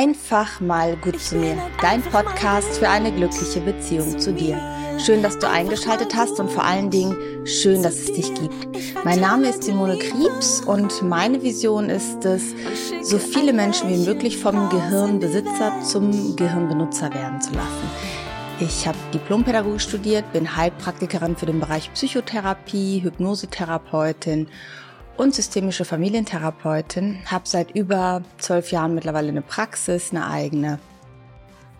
Einfach mal gut zu mir. Dein Podcast für eine glückliche Beziehung zu dir. Schön, dass du eingeschaltet hast und vor allen Dingen schön, dass es dich gibt. Mein Name ist Simone Kriebs und meine Vision ist es, so viele Menschen wie möglich vom Gehirnbesitzer zum Gehirnbenutzer werden zu lassen. Ich habe Diplompädagogik studiert, bin Heilpraktikerin für den Bereich Psychotherapie, Hypnosetherapeutin und systemische Familientherapeutin, habe seit über zwölf Jahren mittlerweile eine Praxis, eine eigene.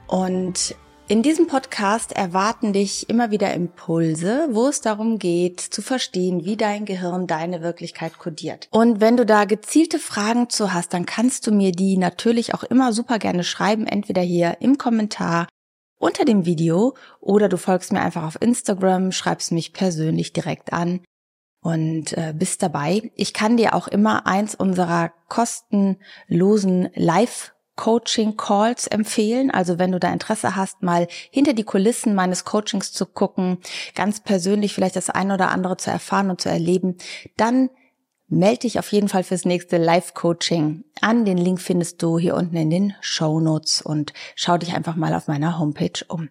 Und in diesem Podcast erwarten dich immer wieder Impulse, wo es darum geht, zu verstehen, wie dein Gehirn deine Wirklichkeit kodiert. Und wenn du da gezielte Fragen zu hast, dann kannst du mir die natürlich auch immer super gerne schreiben, entweder hier im Kommentar unter dem Video oder du folgst mir einfach auf Instagram, schreibst mich persönlich direkt an und äh, bist dabei. Ich kann dir auch immer eins unserer kostenlosen Live Coaching Calls empfehlen. Also wenn du da Interesse hast, mal hinter die Kulissen meines Coachings zu gucken, ganz persönlich vielleicht das eine oder andere zu erfahren und zu erleben, dann melde dich auf jeden Fall fürs nächste Live-Coaching an. Den Link findest du hier unten in den Show Notes und schau dich einfach mal auf meiner Homepage um.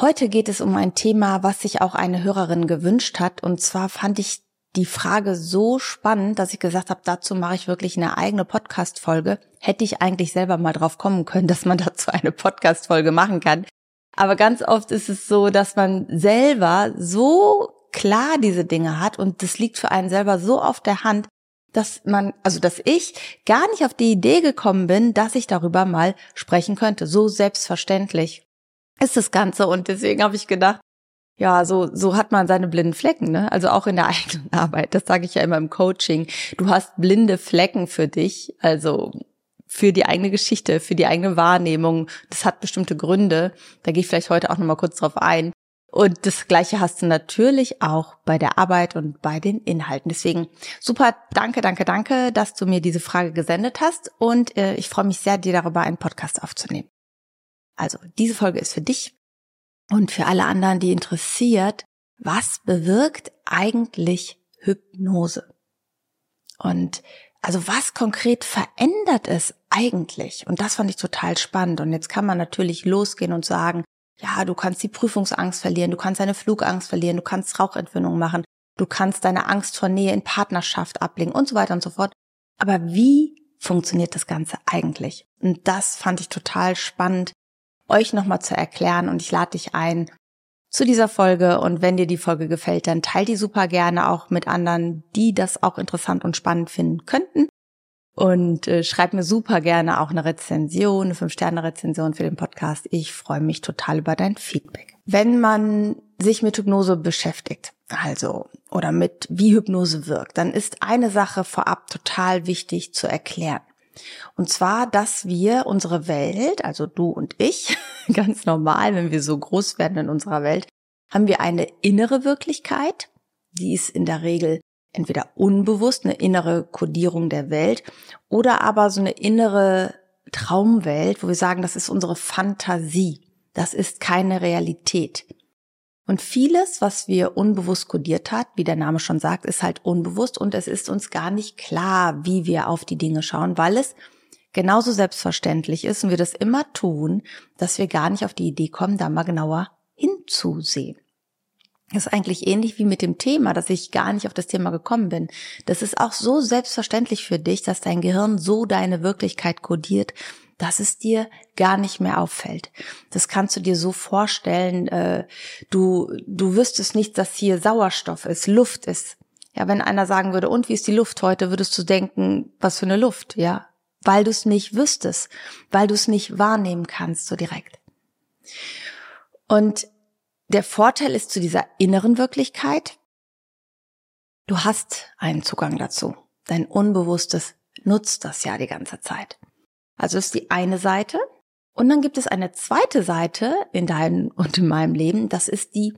Heute geht es um ein Thema, was sich auch eine Hörerin gewünscht hat. Und zwar fand ich die Frage so spannend, dass ich gesagt habe, dazu mache ich wirklich eine eigene Podcast-Folge. Hätte ich eigentlich selber mal drauf kommen können, dass man dazu eine Podcast-Folge machen kann. Aber ganz oft ist es so, dass man selber so klar diese Dinge hat und das liegt für einen selber so auf der Hand, dass man, also dass ich gar nicht auf die Idee gekommen bin, dass ich darüber mal sprechen könnte. So selbstverständlich ist das Ganze. Und deswegen habe ich gedacht, ja, so, so hat man seine blinden Flecken, ne? Also auch in der eigenen Arbeit. Das sage ich ja immer im Coaching. Du hast blinde Flecken für dich, also für die eigene Geschichte, für die eigene Wahrnehmung. Das hat bestimmte Gründe. Da gehe ich vielleicht heute auch nochmal kurz drauf ein. Und das Gleiche hast du natürlich auch bei der Arbeit und bei den Inhalten. Deswegen super, danke, danke, danke, dass du mir diese Frage gesendet hast. Und äh, ich freue mich sehr, dir darüber einen Podcast aufzunehmen. Also, diese Folge ist für dich und für alle anderen, die interessiert, was bewirkt eigentlich Hypnose? Und also was konkret verändert es eigentlich? Und das fand ich total spannend. Und jetzt kann man natürlich losgehen und sagen, ja, du kannst die Prüfungsangst verlieren, du kannst deine Flugangst verlieren, du kannst Rauchentwöhnung machen, du kannst deine Angst vor Nähe in Partnerschaft ablegen und so weiter und so fort. Aber wie funktioniert das Ganze eigentlich? Und das fand ich total spannend, euch nochmal zu erklären und ich lade dich ein zu dieser Folge und wenn dir die Folge gefällt, dann teil die super gerne auch mit anderen, die das auch interessant und spannend finden könnten. Und äh, schreib mir super gerne auch eine Rezension, eine 5-Sterne-Rezension für den Podcast. Ich freue mich total über dein Feedback. Wenn man sich mit Hypnose beschäftigt, also oder mit wie Hypnose wirkt, dann ist eine Sache vorab total wichtig zu erklären. Und zwar, dass wir unsere Welt, also du und ich, ganz normal, wenn wir so groß werden in unserer Welt, haben wir eine innere Wirklichkeit, die ist in der Regel entweder unbewusst, eine innere Kodierung der Welt, oder aber so eine innere Traumwelt, wo wir sagen, das ist unsere Fantasie, das ist keine Realität. Und vieles, was wir unbewusst kodiert hat, wie der Name schon sagt, ist halt unbewusst und es ist uns gar nicht klar, wie wir auf die Dinge schauen, weil es genauso selbstverständlich ist und wir das immer tun, dass wir gar nicht auf die Idee kommen, da mal genauer hinzusehen. Das ist eigentlich ähnlich wie mit dem Thema, dass ich gar nicht auf das Thema gekommen bin. Das ist auch so selbstverständlich für dich, dass dein Gehirn so deine Wirklichkeit kodiert, dass es dir gar nicht mehr auffällt. Das kannst du dir so vorstellen, äh, du, du wüsstest nicht, dass hier Sauerstoff ist, Luft ist. Ja, wenn einer sagen würde, und wie ist die Luft heute, würdest du denken, was für eine Luft, ja? Weil du es nicht wüsstest, weil du es nicht wahrnehmen kannst so direkt. Und der Vorteil ist zu dieser inneren Wirklichkeit, du hast einen Zugang dazu. Dein Unbewusstes nutzt das ja die ganze Zeit. Also ist die eine Seite. Und dann gibt es eine zweite Seite in deinem und in meinem Leben. Das ist die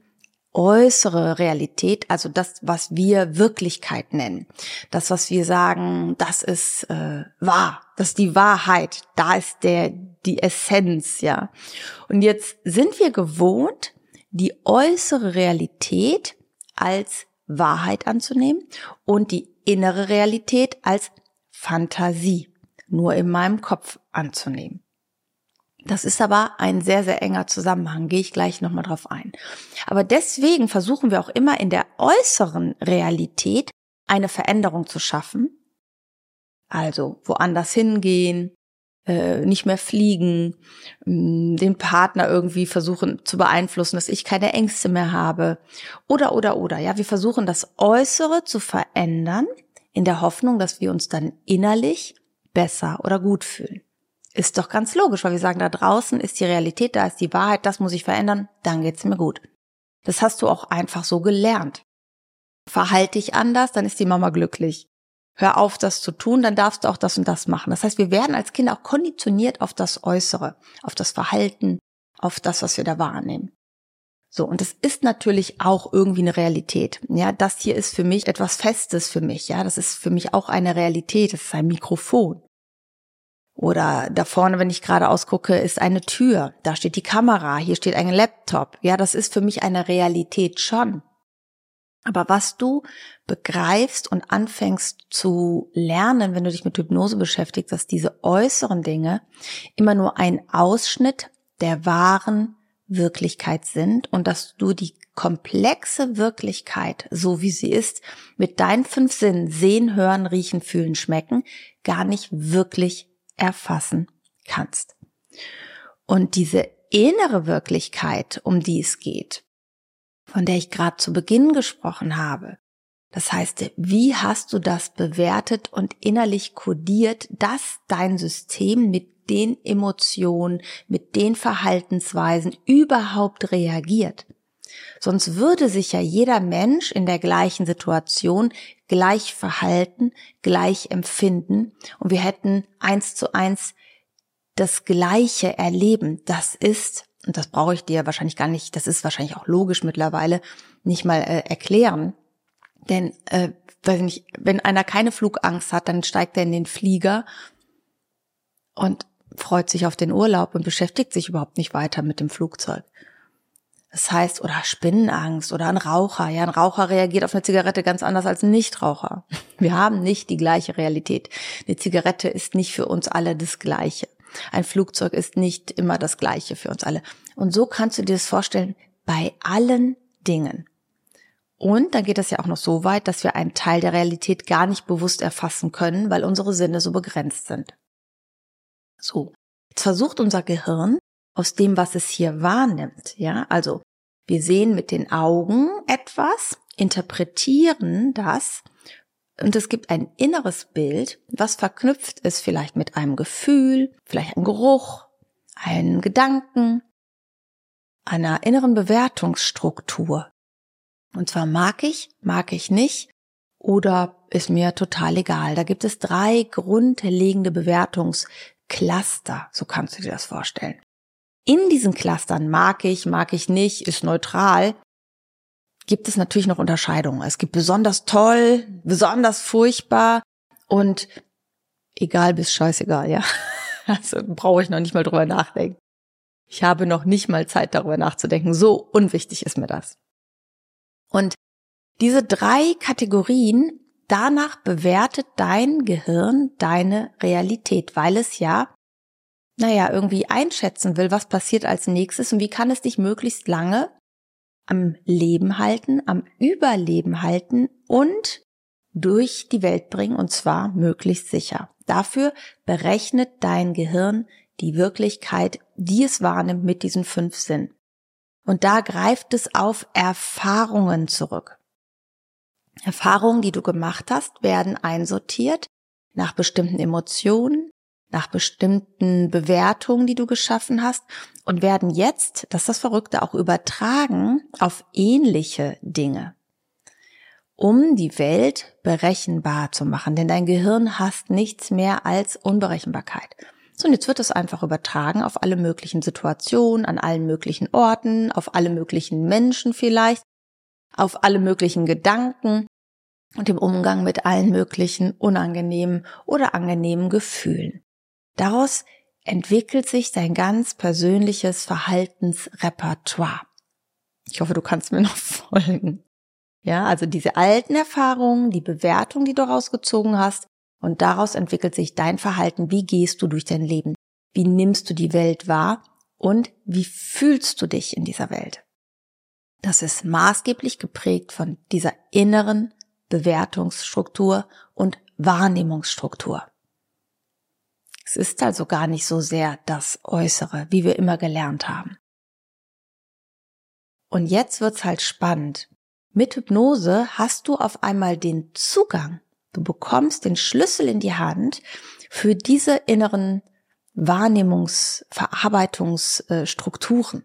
äußere Realität, also das, was wir Wirklichkeit nennen. Das, was wir sagen, das ist äh, wahr, das ist die Wahrheit, da ist der die Essenz, ja. Und jetzt sind wir gewohnt, die äußere Realität als Wahrheit anzunehmen und die innere Realität als Fantasie. Nur in meinem Kopf anzunehmen. Das ist aber ein sehr, sehr enger Zusammenhang, gehe ich gleich nochmal drauf ein. Aber deswegen versuchen wir auch immer in der äußeren Realität eine Veränderung zu schaffen. Also woanders hingehen, äh, nicht mehr fliegen, mm, den Partner irgendwie versuchen zu beeinflussen, dass ich keine Ängste mehr habe. Oder, oder, oder. Ja, wir versuchen das Äußere zu verändern in der Hoffnung, dass wir uns dann innerlich besser oder gut fühlen. Ist doch ganz logisch, weil wir sagen, da draußen ist die Realität, da ist die Wahrheit, das muss ich verändern, dann geht's mir gut. Das hast du auch einfach so gelernt. Verhalte dich anders, dann ist die Mama glücklich. Hör auf, das zu tun, dann darfst du auch das und das machen. Das heißt, wir werden als Kinder auch konditioniert auf das Äußere, auf das Verhalten, auf das, was wir da wahrnehmen. So, und es ist natürlich auch irgendwie eine Realität. Ja, das hier ist für mich etwas Festes für mich. Ja, das ist für mich auch eine Realität. Das ist ein Mikrofon. Oder da vorne, wenn ich gerade ausgucke, ist eine Tür. Da steht die Kamera. Hier steht ein Laptop. Ja, das ist für mich eine Realität schon. Aber was du begreifst und anfängst zu lernen, wenn du dich mit Hypnose beschäftigst, dass diese äußeren Dinge immer nur ein Ausschnitt der wahren Wirklichkeit sind und dass du die komplexe Wirklichkeit, so wie sie ist, mit deinen fünf Sinnen sehen, hören, riechen, fühlen, schmecken, gar nicht wirklich erfassen kannst. Und diese innere Wirklichkeit, um die es geht, von der ich gerade zu Beginn gesprochen habe, das heißt, wie hast du das bewertet und innerlich kodiert, dass dein System mit den Emotionen, mit den Verhaltensweisen überhaupt reagiert? Sonst würde sich ja jeder Mensch in der gleichen Situation gleich verhalten, gleich empfinden und wir hätten eins zu eins das gleiche erleben. Das ist, und das brauche ich dir wahrscheinlich gar nicht, das ist wahrscheinlich auch logisch mittlerweile, nicht mal äh, erklären. Denn äh, weiß nicht, wenn einer keine Flugangst hat, dann steigt er in den Flieger und freut sich auf den Urlaub und beschäftigt sich überhaupt nicht weiter mit dem Flugzeug. Das heißt, oder Spinnenangst oder ein Raucher. Ja, ein Raucher reagiert auf eine Zigarette ganz anders als ein Nichtraucher. Wir haben nicht die gleiche Realität. Eine Zigarette ist nicht für uns alle das Gleiche. Ein Flugzeug ist nicht immer das Gleiche für uns alle. Und so kannst du dir das vorstellen bei allen Dingen. Und dann geht es ja auch noch so weit, dass wir einen Teil der Realität gar nicht bewusst erfassen können, weil unsere Sinne so begrenzt sind. So. Jetzt versucht unser Gehirn aus dem, was es hier wahrnimmt. Ja, also wir sehen mit den Augen etwas, interpretieren das und es gibt ein inneres Bild, was verknüpft ist vielleicht mit einem Gefühl, vielleicht ein Geruch, einen Gedanken, einer inneren Bewertungsstruktur. Und zwar mag ich, mag ich nicht oder ist mir total egal. Da gibt es drei grundlegende Bewertungscluster, so kannst du dir das vorstellen. In diesen Clustern mag ich, mag ich nicht, ist neutral, gibt es natürlich noch Unterscheidungen. Es gibt besonders toll, besonders furchtbar und egal bis scheißegal, ja. Also brauche ich noch nicht mal drüber nachdenken. Ich habe noch nicht mal Zeit darüber nachzudenken. So unwichtig ist mir das. Und diese drei Kategorien, danach bewertet dein Gehirn deine Realität, weil es ja naja, irgendwie einschätzen will, was passiert als nächstes und wie kann es dich möglichst lange am Leben halten, am Überleben halten und durch die Welt bringen und zwar möglichst sicher. Dafür berechnet dein Gehirn die Wirklichkeit, die es wahrnimmt mit diesen fünf Sinnen. Und da greift es auf Erfahrungen zurück. Erfahrungen, die du gemacht hast, werden einsortiert nach bestimmten Emotionen, nach bestimmten Bewertungen, die du geschaffen hast und werden jetzt, das ist das Verrückte, auch übertragen auf ähnliche Dinge, um die Welt berechenbar zu machen. Denn dein Gehirn hasst nichts mehr als Unberechenbarkeit. So, und jetzt wird es einfach übertragen auf alle möglichen Situationen, an allen möglichen Orten, auf alle möglichen Menschen vielleicht, auf alle möglichen Gedanken und im Umgang mit allen möglichen unangenehmen oder angenehmen Gefühlen. Daraus entwickelt sich dein ganz persönliches Verhaltensrepertoire. Ich hoffe, du kannst mir noch folgen. Ja, also diese alten Erfahrungen, die Bewertung, die du rausgezogen hast Und daraus entwickelt sich dein Verhalten. Wie gehst du durch dein Leben? Wie nimmst du die Welt wahr? Und wie fühlst du dich in dieser Welt? Das ist maßgeblich geprägt von dieser inneren Bewertungsstruktur und Wahrnehmungsstruktur. Es ist also gar nicht so sehr das Äußere, wie wir immer gelernt haben. Und jetzt wird's halt spannend. Mit Hypnose hast du auf einmal den Zugang. Du bekommst den Schlüssel in die Hand für diese inneren Wahrnehmungs-, Verarbeitungsstrukturen.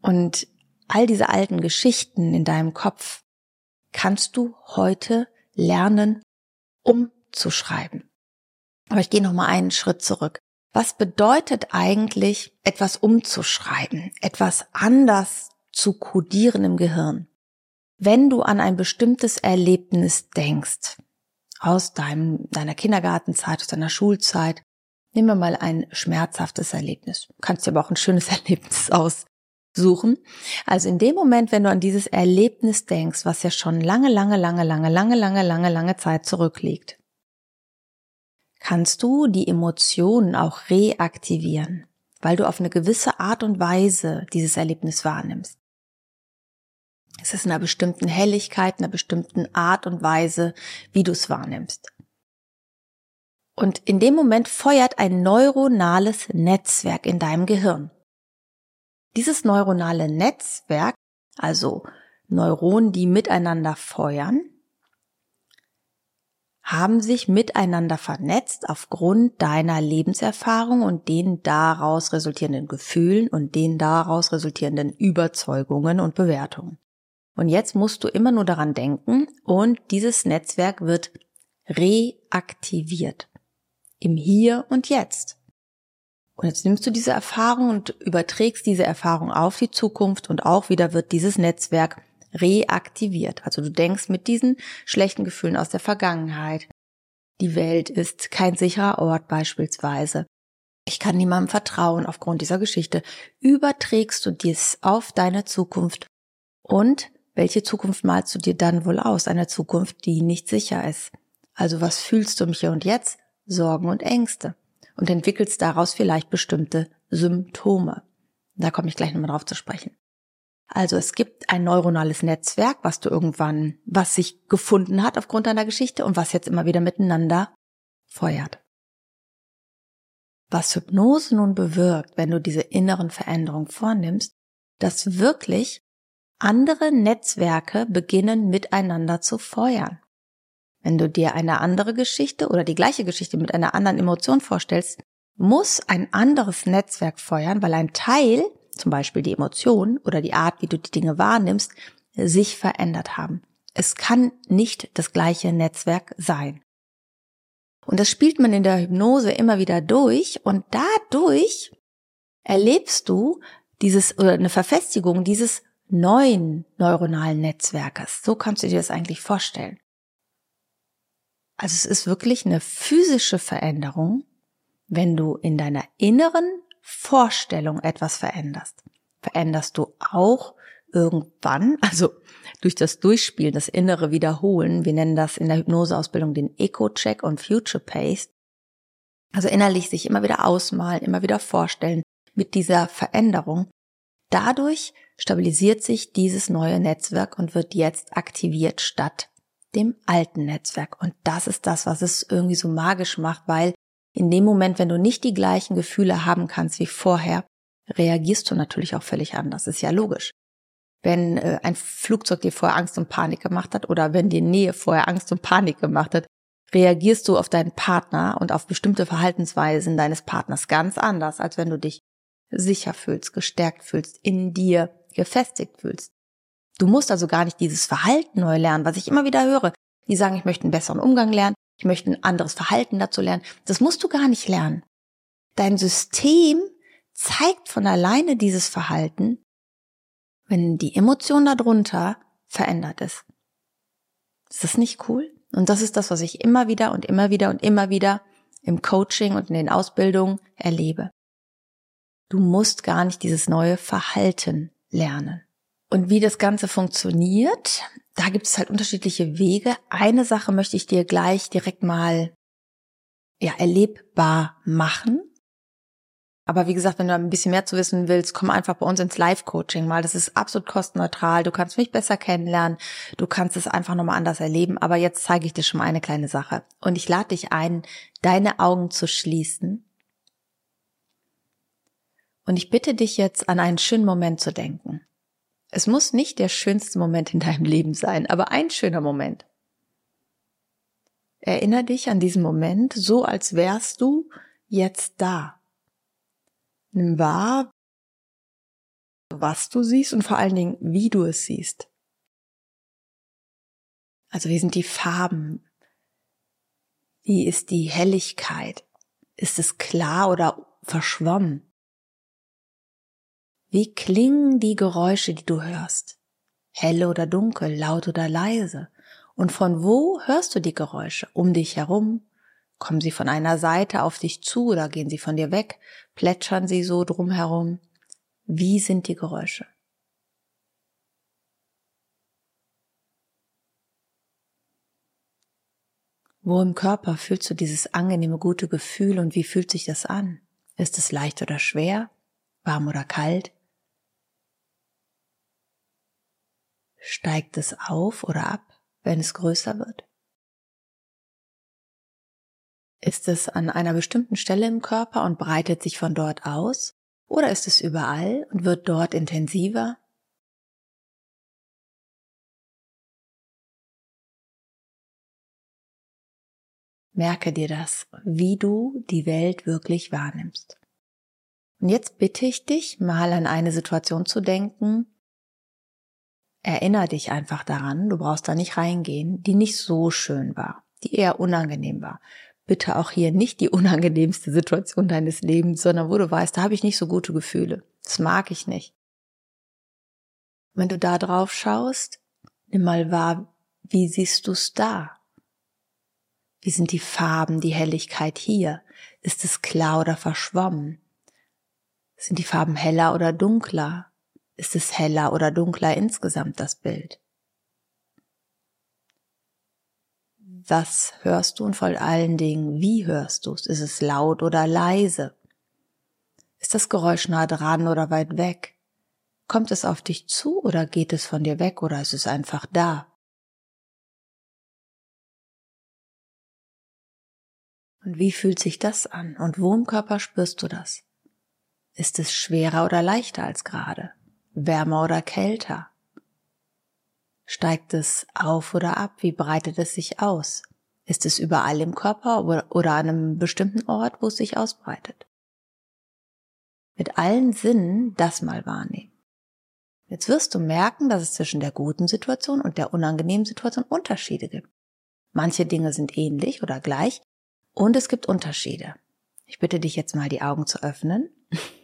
Und all diese alten Geschichten in deinem Kopf kannst du heute lernen, umzuschreiben. Aber ich gehe noch mal einen Schritt zurück. Was bedeutet eigentlich, etwas umzuschreiben, etwas anders zu kodieren im Gehirn? Wenn du an ein bestimmtes Erlebnis denkst, aus deinem, deiner Kindergartenzeit, aus deiner Schulzeit, nehmen wir mal ein schmerzhaftes Erlebnis. Du kannst dir aber auch ein schönes Erlebnis aussuchen. Also in dem Moment, wenn du an dieses Erlebnis denkst, was ja schon lange, lange, lange, lange, lange, lange, lange, lange Zeit zurückliegt, kannst du die Emotionen auch reaktivieren, weil du auf eine gewisse Art und Weise dieses Erlebnis wahrnimmst. Es ist in einer bestimmten Helligkeit, in einer bestimmten Art und Weise, wie du es wahrnimmst. Und in dem Moment feuert ein neuronales Netzwerk in deinem Gehirn. Dieses neuronale Netzwerk, also Neuronen, die miteinander feuern, haben sich miteinander vernetzt aufgrund deiner Lebenserfahrung und den daraus resultierenden Gefühlen und den daraus resultierenden Überzeugungen und Bewertungen. Und jetzt musst du immer nur daran denken und dieses Netzwerk wird reaktiviert. Im Hier und Jetzt. Und jetzt nimmst du diese Erfahrung und überträgst diese Erfahrung auf die Zukunft und auch wieder wird dieses Netzwerk reaktiviert. Also du denkst mit diesen schlechten Gefühlen aus der Vergangenheit. Die Welt ist kein sicherer Ort beispielsweise. Ich kann niemandem vertrauen aufgrund dieser Geschichte. Überträgst du dies auf deine Zukunft und welche Zukunft malst du dir dann wohl aus? Eine Zukunft, die nicht sicher ist. Also was fühlst du im Hier und Jetzt? Sorgen und Ängste. Und entwickelst daraus vielleicht bestimmte Symptome. Da komme ich gleich nochmal drauf zu sprechen. Also es gibt ein neuronales Netzwerk, was du irgendwann, was sich gefunden hat aufgrund deiner Geschichte und was jetzt immer wieder miteinander feuert. Was Hypnose nun bewirkt, wenn du diese inneren Veränderungen vornimmst, dass wirklich andere Netzwerke beginnen miteinander zu feuern. Wenn du dir eine andere Geschichte oder die gleiche Geschichte mit einer anderen Emotion vorstellst, muss ein anderes Netzwerk feuern, weil ein Teil zum Beispiel die Emotion oder die Art, wie du die Dinge wahrnimmst, sich verändert haben. Es kann nicht das gleiche Netzwerk sein. Und das spielt man in der Hypnose immer wieder durch und dadurch erlebst du dieses oder eine Verfestigung dieses neuen neuronalen Netzwerkes. So kannst du dir das eigentlich vorstellen. Also es ist wirklich eine physische Veränderung, wenn du in deiner inneren Vorstellung etwas veränderst, veränderst du auch irgendwann, also durch das Durchspielen, das innere Wiederholen, wir nennen das in der Hypnoseausbildung den Eco-Check und Future Pace, also innerlich sich immer wieder ausmalen, immer wieder vorstellen mit dieser Veränderung. Dadurch stabilisiert sich dieses neue Netzwerk und wird jetzt aktiviert statt dem alten Netzwerk. Und das ist das, was es irgendwie so magisch macht, weil in dem Moment, wenn du nicht die gleichen Gefühle haben kannst wie vorher, reagierst du natürlich auch völlig anders. Ist ja logisch. Wenn äh, ein Flugzeug dir vorher Angst und Panik gemacht hat oder wenn die Nähe vorher Angst und Panik gemacht hat, reagierst du auf deinen Partner und auf bestimmte Verhaltensweisen deines Partners ganz anders, als wenn du dich sicher fühlst, gestärkt fühlst, in dir gefestigt fühlst. Du musst also gar nicht dieses Verhalten neu lernen, was ich immer wieder höre. Die sagen, ich möchte einen besseren Umgang lernen, ich möchte ein anderes Verhalten dazu lernen. Das musst du gar nicht lernen. Dein System zeigt von alleine dieses Verhalten, wenn die Emotion darunter verändert ist. Ist das nicht cool? Und das ist das, was ich immer wieder und immer wieder und immer wieder im Coaching und in den Ausbildungen erlebe. Du musst gar nicht dieses neue Verhalten lernen. Und wie das Ganze funktioniert, da gibt es halt unterschiedliche Wege. Eine Sache möchte ich dir gleich direkt mal ja, erlebbar machen. Aber wie gesagt, wenn du ein bisschen mehr zu wissen willst, komm einfach bei uns ins Live-Coaching mal. Das ist absolut kostenneutral. Du kannst mich besser kennenlernen. Du kannst es einfach nochmal anders erleben. Aber jetzt zeige ich dir schon mal eine kleine Sache. Und ich lade dich ein, deine Augen zu schließen. Und ich bitte dich jetzt an einen schönen Moment zu denken. Es muss nicht der schönste Moment in deinem Leben sein, aber ein schöner Moment. Erinner dich an diesen Moment so, als wärst du jetzt da. Nimm wahr, was du siehst und vor allen Dingen, wie du es siehst. Also wie sind die Farben? Wie ist die Helligkeit? Ist es klar oder verschwommen? Wie klingen die Geräusche, die du hörst? Helle oder dunkel, laut oder leise? Und von wo hörst du die Geräusche? Um dich herum, Kommen sie von einer Seite auf dich zu oder gehen sie von dir weg? Plätschern sie so drumherum? Wie sind die Geräusche? Wo im Körper fühlst du dieses angenehme, gute Gefühl und wie fühlt sich das an? Ist es leicht oder schwer? Warm oder kalt? Steigt es auf oder ab, wenn es größer wird? Ist es an einer bestimmten Stelle im Körper und breitet sich von dort aus? Oder ist es überall und wird dort intensiver? Merke dir das, wie du die Welt wirklich wahrnimmst. Und jetzt bitte ich dich, mal an eine Situation zu denken. Erinner dich einfach daran, du brauchst da nicht reingehen, die nicht so schön war, die eher unangenehm war bitte auch hier nicht die unangenehmste Situation deines Lebens, sondern wo du weißt, da habe ich nicht so gute Gefühle. Das mag ich nicht. Wenn du da drauf schaust, nimm mal wahr, wie siehst du es da? Wie sind die Farben, die Helligkeit hier? Ist es klar oder verschwommen? Sind die Farben heller oder dunkler? Ist es heller oder dunkler insgesamt das Bild? Was hörst du und vor allen Dingen, wie hörst du es? Ist es laut oder leise? Ist das Geräusch nah dran oder weit weg? Kommt es auf dich zu oder geht es von dir weg oder ist es einfach da? Und wie fühlt sich das an? Und wo im Körper spürst du das? Ist es schwerer oder leichter als gerade? Wärmer oder kälter? Steigt es auf oder ab? Wie breitet es sich aus? Ist es überall im Körper oder an einem bestimmten Ort, wo es sich ausbreitet? Mit allen Sinnen das mal wahrnehmen. Jetzt wirst du merken, dass es zwischen der guten Situation und der unangenehmen Situation Unterschiede gibt. Manche Dinge sind ähnlich oder gleich und es gibt Unterschiede. Ich bitte dich jetzt mal die Augen zu öffnen.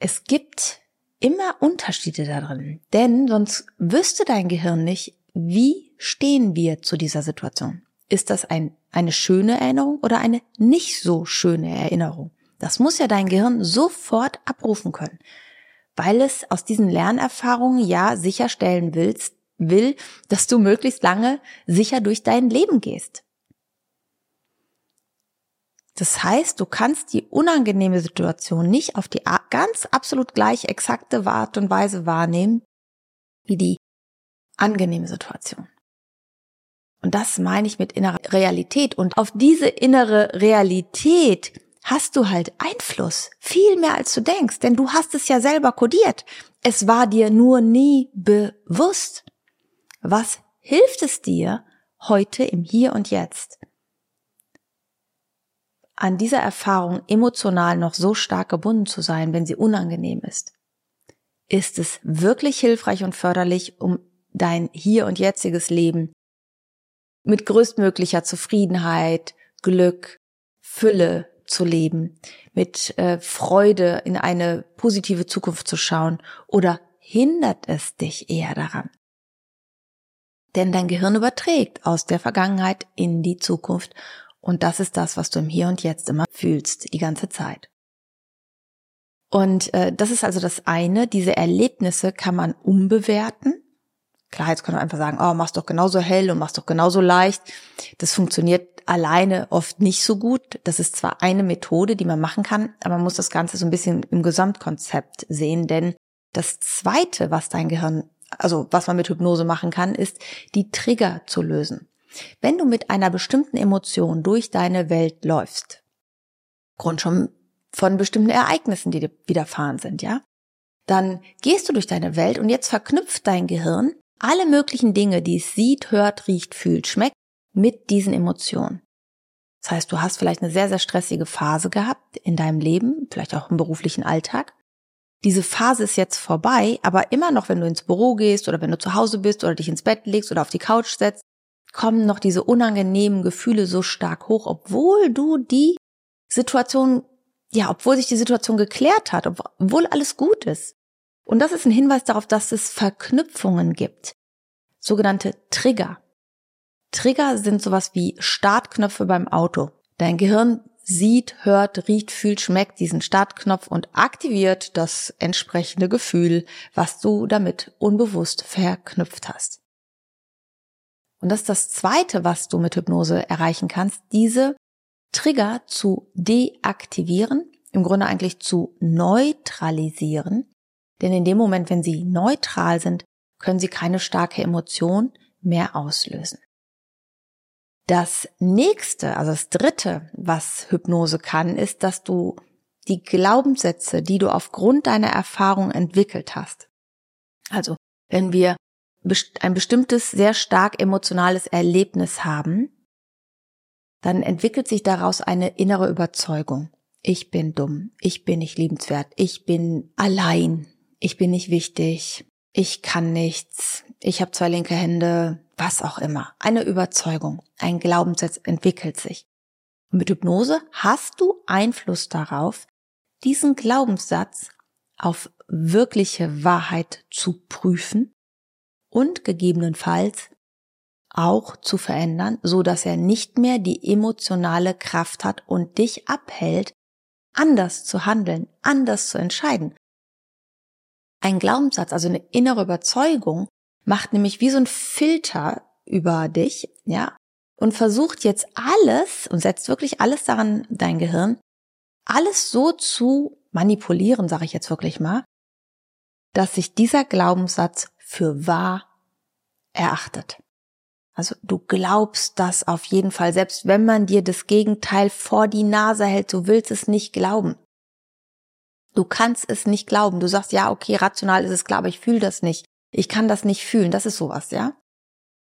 Es gibt immer Unterschiede darin, denn sonst wüsste dein Gehirn nicht, wie stehen wir zu dieser Situation. Ist das ein, eine schöne Erinnerung oder eine nicht so schöne Erinnerung? Das muss ja dein Gehirn sofort abrufen können, weil es aus diesen Lernerfahrungen ja sicherstellen willst, will, dass du möglichst lange sicher durch dein Leben gehst. Das heißt, du kannst die unangenehme Situation nicht auf die ganz absolut gleich exakte Art und Weise wahrnehmen wie die angenehme Situation. Und das meine ich mit innerer Realität. Und auf diese innere Realität hast du halt Einfluss, viel mehr als du denkst, denn du hast es ja selber kodiert. Es war dir nur nie bewusst. Was hilft es dir heute im Hier und Jetzt? An dieser Erfahrung emotional noch so stark gebunden zu sein, wenn sie unangenehm ist? Ist es wirklich hilfreich und förderlich, um dein hier und jetziges Leben mit größtmöglicher Zufriedenheit, Glück, Fülle zu leben, mit äh, Freude in eine positive Zukunft zu schauen oder hindert es dich eher daran? Denn dein Gehirn überträgt aus der Vergangenheit in die Zukunft und das ist das, was du im Hier und Jetzt immer fühlst, die ganze Zeit. Und äh, das ist also das eine, diese Erlebnisse kann man umbewerten Klar, jetzt können wir einfach sagen, oh, mach's doch genauso hell und mach's doch genauso leicht. Das funktioniert alleine oft nicht so gut. Das ist zwar eine Methode, die man machen kann, aber man muss das Ganze so ein bisschen im Gesamtkonzept sehen, denn das zweite, was dein Gehirn, also was man mit Hypnose machen kann, ist, die Trigger zu lösen. Wenn du mit einer bestimmten Emotion durch deine Welt läufst, Grund schon von bestimmten Ereignissen, die dir widerfahren sind, ja, dann gehst du durch deine Welt und jetzt verknüpft dein Gehirn alle möglichen Dinge, die es sieht, hört, riecht, fühlt, schmeckt, mit diesen Emotionen. Das heißt, du hast vielleicht eine sehr, sehr stressige Phase gehabt in deinem Leben, vielleicht auch im beruflichen Alltag. Diese Phase ist jetzt vorbei, aber immer noch, wenn du ins Büro gehst oder wenn du zu Hause bist oder dich ins Bett legst oder auf die Couch setzt, kommen noch diese unangenehmen Gefühle so stark hoch, obwohl du die Situation, ja, obwohl sich die Situation geklärt hat, obwohl alles gut ist. Und das ist ein Hinweis darauf, dass es Verknüpfungen gibt. Sogenannte Trigger. Trigger sind sowas wie Startknöpfe beim Auto. Dein Gehirn sieht, hört, riecht, fühlt, schmeckt diesen Startknopf und aktiviert das entsprechende Gefühl, was du damit unbewusst verknüpft hast. Und das ist das Zweite, was du mit Hypnose erreichen kannst, diese Trigger zu deaktivieren, im Grunde eigentlich zu neutralisieren, denn in dem Moment, wenn sie neutral sind, können sie keine starke Emotion mehr auslösen. Das nächste, also das dritte, was Hypnose kann, ist, dass du die Glaubenssätze, die du aufgrund deiner Erfahrung entwickelt hast. Also, wenn wir ein bestimmtes, sehr stark emotionales Erlebnis haben, dann entwickelt sich daraus eine innere Überzeugung. Ich bin dumm, ich bin nicht liebenswert, ich bin allein, ich bin nicht wichtig, ich kann nichts, ich habe zwei linke Hände, was auch immer. Eine Überzeugung, ein Glaubenssatz entwickelt sich. Und mit Hypnose hast du Einfluss darauf, diesen Glaubenssatz auf wirkliche Wahrheit zu prüfen und gegebenenfalls auch zu verändern, so dass er nicht mehr die emotionale Kraft hat und dich abhält, anders zu handeln, anders zu entscheiden. Ein Glaubenssatz, also eine innere Überzeugung, macht nämlich wie so ein Filter über dich, ja, und versucht jetzt alles und setzt wirklich alles daran, dein Gehirn, alles so zu manipulieren, sage ich jetzt wirklich mal, dass sich dieser Glaubenssatz für wahr erachtet. Also du glaubst das auf jeden Fall, selbst wenn man dir das Gegenteil vor die Nase hält, du willst es nicht glauben. Du kannst es nicht glauben. Du sagst, ja, okay, rational ist es klar, aber ich fühle das nicht. Ich kann das nicht fühlen. Das ist sowas, ja?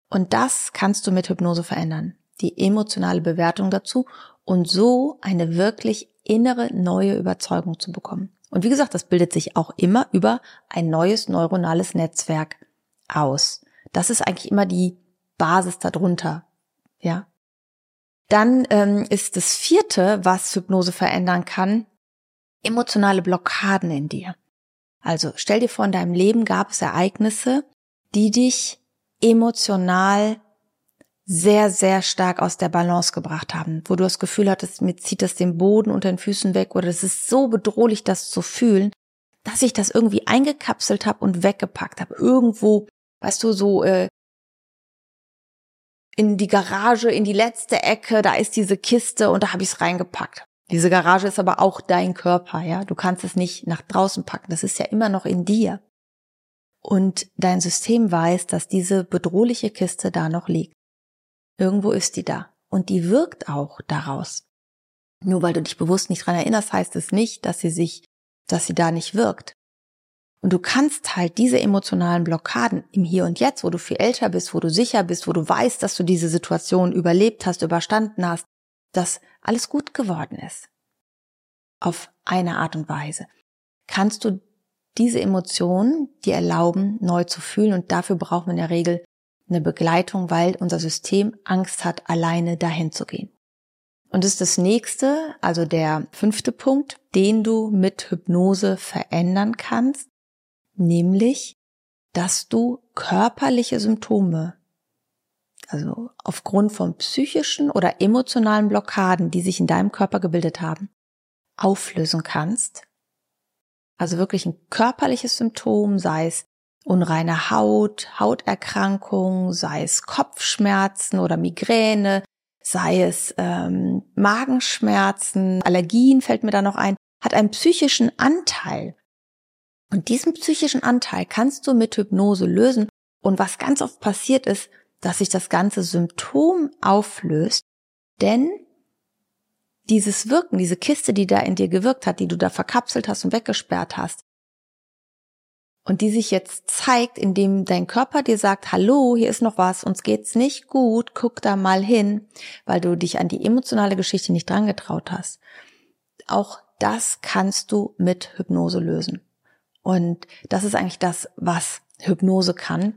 Und das kannst du mit Hypnose verändern. Die emotionale Bewertung dazu und so eine wirklich innere neue Überzeugung zu bekommen. Und wie gesagt, das bildet sich auch immer über ein neues neuronales Netzwerk aus. Das ist eigentlich immer die Basis darunter, ja. Dann ähm, ist das vierte, was Hypnose verändern kann, emotionale Blockaden in dir. Also stell dir vor, in deinem Leben gab es Ereignisse, die dich emotional sehr, sehr stark aus der Balance gebracht haben, wo du das Gefühl hattest, mir zieht das den Boden unter den Füßen weg oder es ist so bedrohlich, das zu fühlen, dass ich das irgendwie eingekapselt habe und weggepackt habe. Irgendwo, weißt du, so äh, in die Garage, in die letzte Ecke, da ist diese Kiste und da habe ich es reingepackt. Diese Garage ist aber auch dein Körper, ja. Du kannst es nicht nach draußen packen. Das ist ja immer noch in dir. Und dein System weiß, dass diese bedrohliche Kiste da noch liegt. Irgendwo ist die da. Und die wirkt auch daraus. Nur weil du dich bewusst nicht dran erinnerst, heißt es nicht, dass sie sich, dass sie da nicht wirkt. Und du kannst halt diese emotionalen Blockaden im Hier und Jetzt, wo du viel älter bist, wo du sicher bist, wo du weißt, dass du diese Situation überlebt hast, überstanden hast, dass alles gut geworden ist. Auf eine Art und Weise. Kannst du diese Emotionen dir erlauben, neu zu fühlen und dafür braucht man in der Regel eine Begleitung, weil unser System Angst hat, alleine dahin zu gehen. Und ist das nächste, also der fünfte Punkt, den du mit Hypnose verändern kannst, nämlich, dass du körperliche Symptome also aufgrund von psychischen oder emotionalen Blockaden, die sich in deinem Körper gebildet haben, auflösen kannst. Also wirklich ein körperliches Symptom, sei es unreine Haut, Hauterkrankungen, sei es Kopfschmerzen oder Migräne, sei es ähm, Magenschmerzen, Allergien fällt mir da noch ein, hat einen psychischen Anteil. Und diesen psychischen Anteil kannst du mit Hypnose lösen. Und was ganz oft passiert ist, dass sich das ganze Symptom auflöst, denn dieses Wirken, diese Kiste, die da in dir gewirkt hat, die du da verkapselt hast und weggesperrt hast, und die sich jetzt zeigt, indem dein Körper dir sagt, hallo, hier ist noch was, uns geht's nicht gut, guck da mal hin, weil du dich an die emotionale Geschichte nicht dran getraut hast. Auch das kannst du mit Hypnose lösen. Und das ist eigentlich das, was Hypnose kann.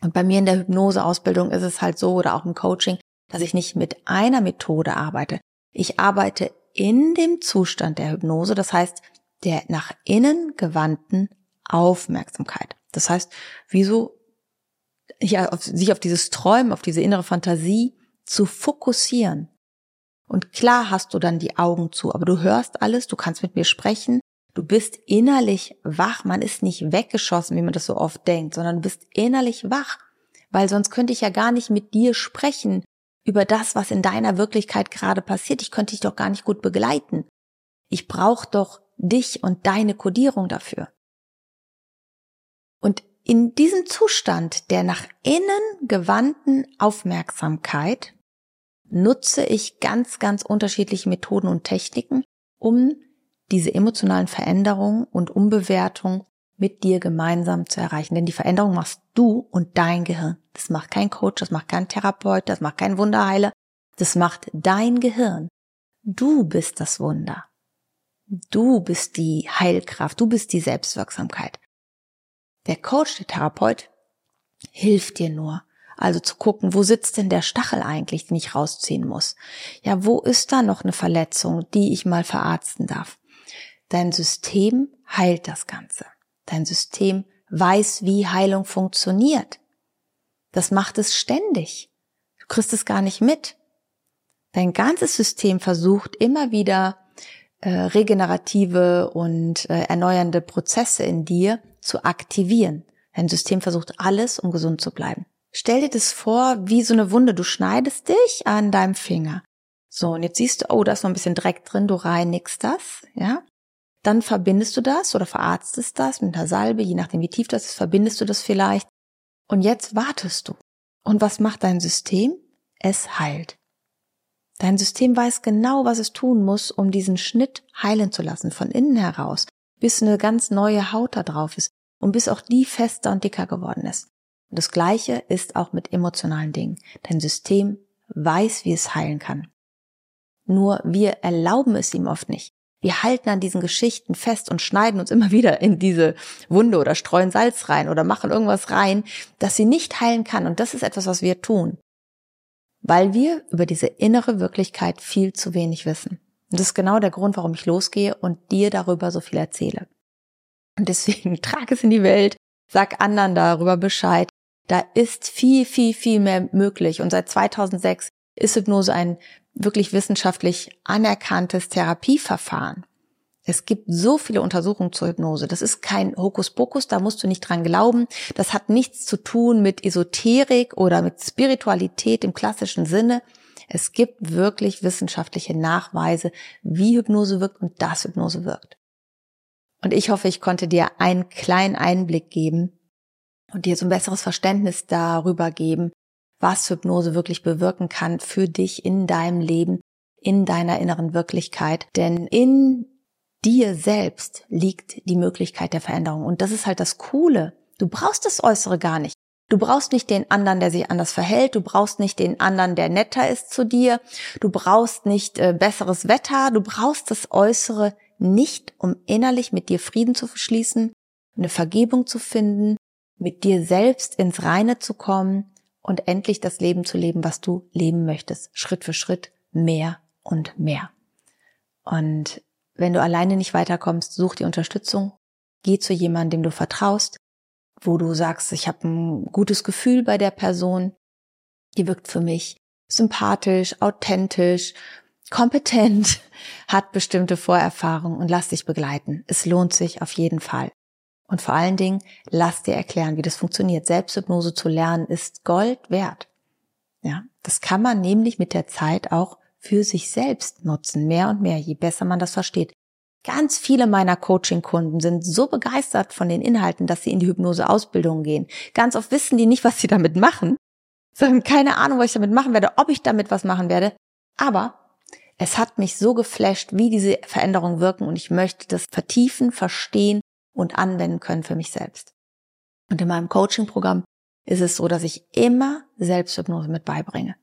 Und bei mir in der Hypnoseausbildung ist es halt so oder auch im Coaching, dass ich nicht mit einer Methode arbeite. Ich arbeite in dem Zustand der Hypnose, das heißt der nach innen gewandten Aufmerksamkeit. Das heißt, wieso ja, auf, sich auf dieses Träumen, auf diese innere Fantasie zu fokussieren. Und klar hast du dann die Augen zu, aber du hörst alles, du kannst mit mir sprechen, du bist innerlich wach, man ist nicht weggeschossen, wie man das so oft denkt, sondern du bist innerlich wach, weil sonst könnte ich ja gar nicht mit dir sprechen über das, was in deiner Wirklichkeit gerade passiert. Ich könnte dich doch gar nicht gut begleiten. Ich brauche doch dich und deine Kodierung dafür. Und in diesem Zustand der nach innen gewandten Aufmerksamkeit nutze ich ganz, ganz unterschiedliche Methoden und Techniken, um diese emotionalen Veränderungen und Umbewertung mit dir gemeinsam zu erreichen. Denn die Veränderung machst du und dein Gehirn. Das macht kein Coach, das macht kein Therapeut, das macht kein Wunderheiler. Das macht dein Gehirn. Du bist das Wunder. Du bist die Heilkraft, du bist die Selbstwirksamkeit. Der Coach, der Therapeut, hilft dir nur. Also zu gucken, wo sitzt denn der Stachel eigentlich, den ich rausziehen muss? Ja, wo ist da noch eine Verletzung, die ich mal verarzten darf? Dein System heilt das Ganze. Dein System weiß, wie Heilung funktioniert. Das macht es ständig. Du kriegst es gar nicht mit. Dein ganzes System versucht immer wieder äh, regenerative und äh, erneuernde Prozesse in dir zu aktivieren. Dein System versucht alles, um gesund zu bleiben. Stell dir das vor, wie so eine Wunde. Du schneidest dich an deinem Finger. So, und jetzt siehst du, oh, da ist noch ein bisschen Dreck drin, du reinigst das, ja. Dann verbindest du das oder verarztest das mit einer Salbe, je nachdem wie tief das ist, verbindest du das vielleicht. Und jetzt wartest du. Und was macht dein System? Es heilt. Dein System weiß genau, was es tun muss, um diesen Schnitt heilen zu lassen, von innen heraus, bis eine ganz neue Haut da drauf ist und bis auch die fester und dicker geworden ist. Und das Gleiche ist auch mit emotionalen Dingen. Dein System weiß, wie es heilen kann. Nur wir erlauben es ihm oft nicht. Wir halten an diesen Geschichten fest und schneiden uns immer wieder in diese Wunde oder streuen Salz rein oder machen irgendwas rein, das sie nicht heilen kann. Und das ist etwas, was wir tun. Weil wir über diese innere Wirklichkeit viel zu wenig wissen. Und das ist genau der Grund, warum ich losgehe und dir darüber so viel erzähle. Und deswegen trag es in die Welt, sag anderen darüber Bescheid. Da ist viel, viel, viel mehr möglich. Und seit 2006 ist Hypnose ein wirklich wissenschaftlich anerkanntes Therapieverfahren. Es gibt so viele Untersuchungen zur Hypnose. Das ist kein Hokuspokus, da musst du nicht dran glauben. Das hat nichts zu tun mit Esoterik oder mit Spiritualität im klassischen Sinne. Es gibt wirklich wissenschaftliche Nachweise, wie Hypnose wirkt und dass Hypnose wirkt. Und ich hoffe, ich konnte dir einen kleinen Einblick geben und dir so ein besseres Verständnis darüber geben, was Hypnose wirklich bewirken kann für dich in deinem Leben, in deiner inneren Wirklichkeit. Denn in dir selbst liegt die Möglichkeit der Veränderung. Und das ist halt das Coole. Du brauchst das Äußere gar nicht. Du brauchst nicht den anderen, der sich anders verhält. Du brauchst nicht den anderen, der netter ist zu dir. Du brauchst nicht äh, besseres Wetter. Du brauchst das Äußere nicht, um innerlich mit dir Frieden zu verschließen, eine Vergebung zu finden, mit dir selbst ins Reine zu kommen und endlich das Leben zu leben, was du leben möchtest. Schritt für Schritt mehr und mehr. Und wenn du alleine nicht weiterkommst, such die Unterstützung. Geh zu jemandem, dem du vertraust wo du sagst, ich habe ein gutes Gefühl bei der Person, die wirkt für mich sympathisch, authentisch, kompetent, hat bestimmte Vorerfahrungen und lass dich begleiten. Es lohnt sich auf jeden Fall. Und vor allen Dingen, lass dir erklären, wie das funktioniert. Selbsthypnose zu lernen ist Gold wert. Ja, das kann man nämlich mit der Zeit auch für sich selbst nutzen, mehr und mehr, je besser man das versteht. Ganz viele meiner Coaching-Kunden sind so begeistert von den Inhalten, dass sie in die Hypnose-Ausbildung gehen. Ganz oft wissen die nicht, was sie damit machen, sondern keine Ahnung, was ich damit machen werde, ob ich damit was machen werde. Aber es hat mich so geflasht, wie diese Veränderungen wirken und ich möchte das vertiefen, verstehen und anwenden können für mich selbst. Und in meinem Coaching-Programm ist es so, dass ich immer Selbsthypnose mit beibringe.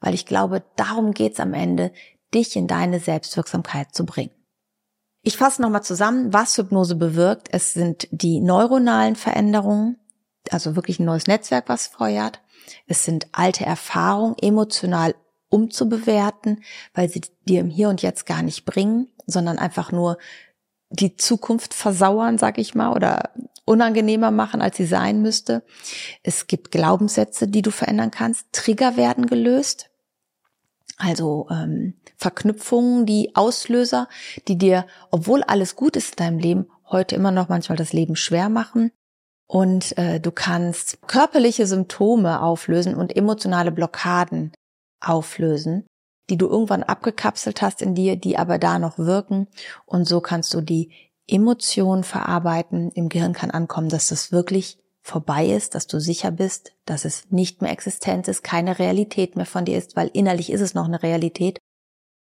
Weil ich glaube, darum geht's am Ende, dich in deine Selbstwirksamkeit zu bringen. Ich fasse nochmal zusammen, was Hypnose bewirkt. Es sind die neuronalen Veränderungen, also wirklich ein neues Netzwerk, was feuert. Es sind alte Erfahrungen emotional umzubewerten, weil sie dir im Hier und Jetzt gar nicht bringen, sondern einfach nur die Zukunft versauern, sag ich mal, oder unangenehmer machen, als sie sein müsste. Es gibt Glaubenssätze, die du verändern kannst. Trigger werden gelöst. Also ähm, Verknüpfungen, die Auslöser, die dir, obwohl alles gut ist in deinem Leben, heute immer noch manchmal das Leben schwer machen. Und äh, du kannst körperliche Symptome auflösen und emotionale Blockaden auflösen, die du irgendwann abgekapselt hast in dir, die aber da noch wirken. Und so kannst du die Emotionen verarbeiten. Im Gehirn kann ankommen, dass das wirklich vorbei ist, dass du sicher bist, dass es nicht mehr existent ist, keine Realität mehr von dir ist, weil innerlich ist es noch eine Realität.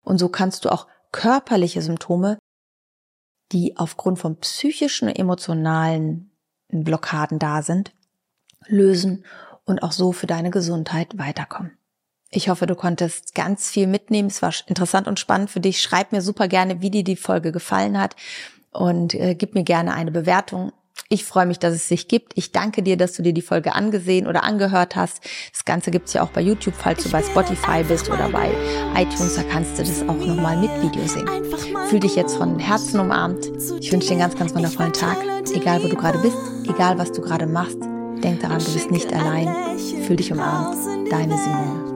Und so kannst du auch körperliche Symptome, die aufgrund von psychischen, emotionalen Blockaden da sind, lösen und auch so für deine Gesundheit weiterkommen. Ich hoffe, du konntest ganz viel mitnehmen. Es war interessant und spannend für dich. Schreib mir super gerne, wie dir die Folge gefallen hat und äh, gib mir gerne eine Bewertung. Ich freue mich, dass es sich gibt. Ich danke dir, dass du dir die Folge angesehen oder angehört hast. Das Ganze gibt's ja auch bei YouTube, falls du bei Spotify bist oder bei iTunes. Da kannst du das auch nochmal mit Video sehen. Fühl dich jetzt von Herzen umarmt. Ich wünsche dir einen ganz, ganz wundervollen Tag. Egal, wo du gerade bist, egal, was du gerade machst. Denk daran, du bist nicht allein. Fühl dich umarmt. Deine Simone.